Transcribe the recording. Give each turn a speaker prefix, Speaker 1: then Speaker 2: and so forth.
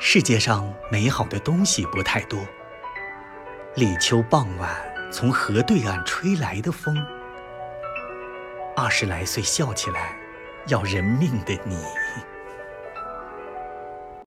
Speaker 1: 世界上美好的东西不太多。立秋傍晚从河对岸吹来的风。二十来岁笑起来要人命的你。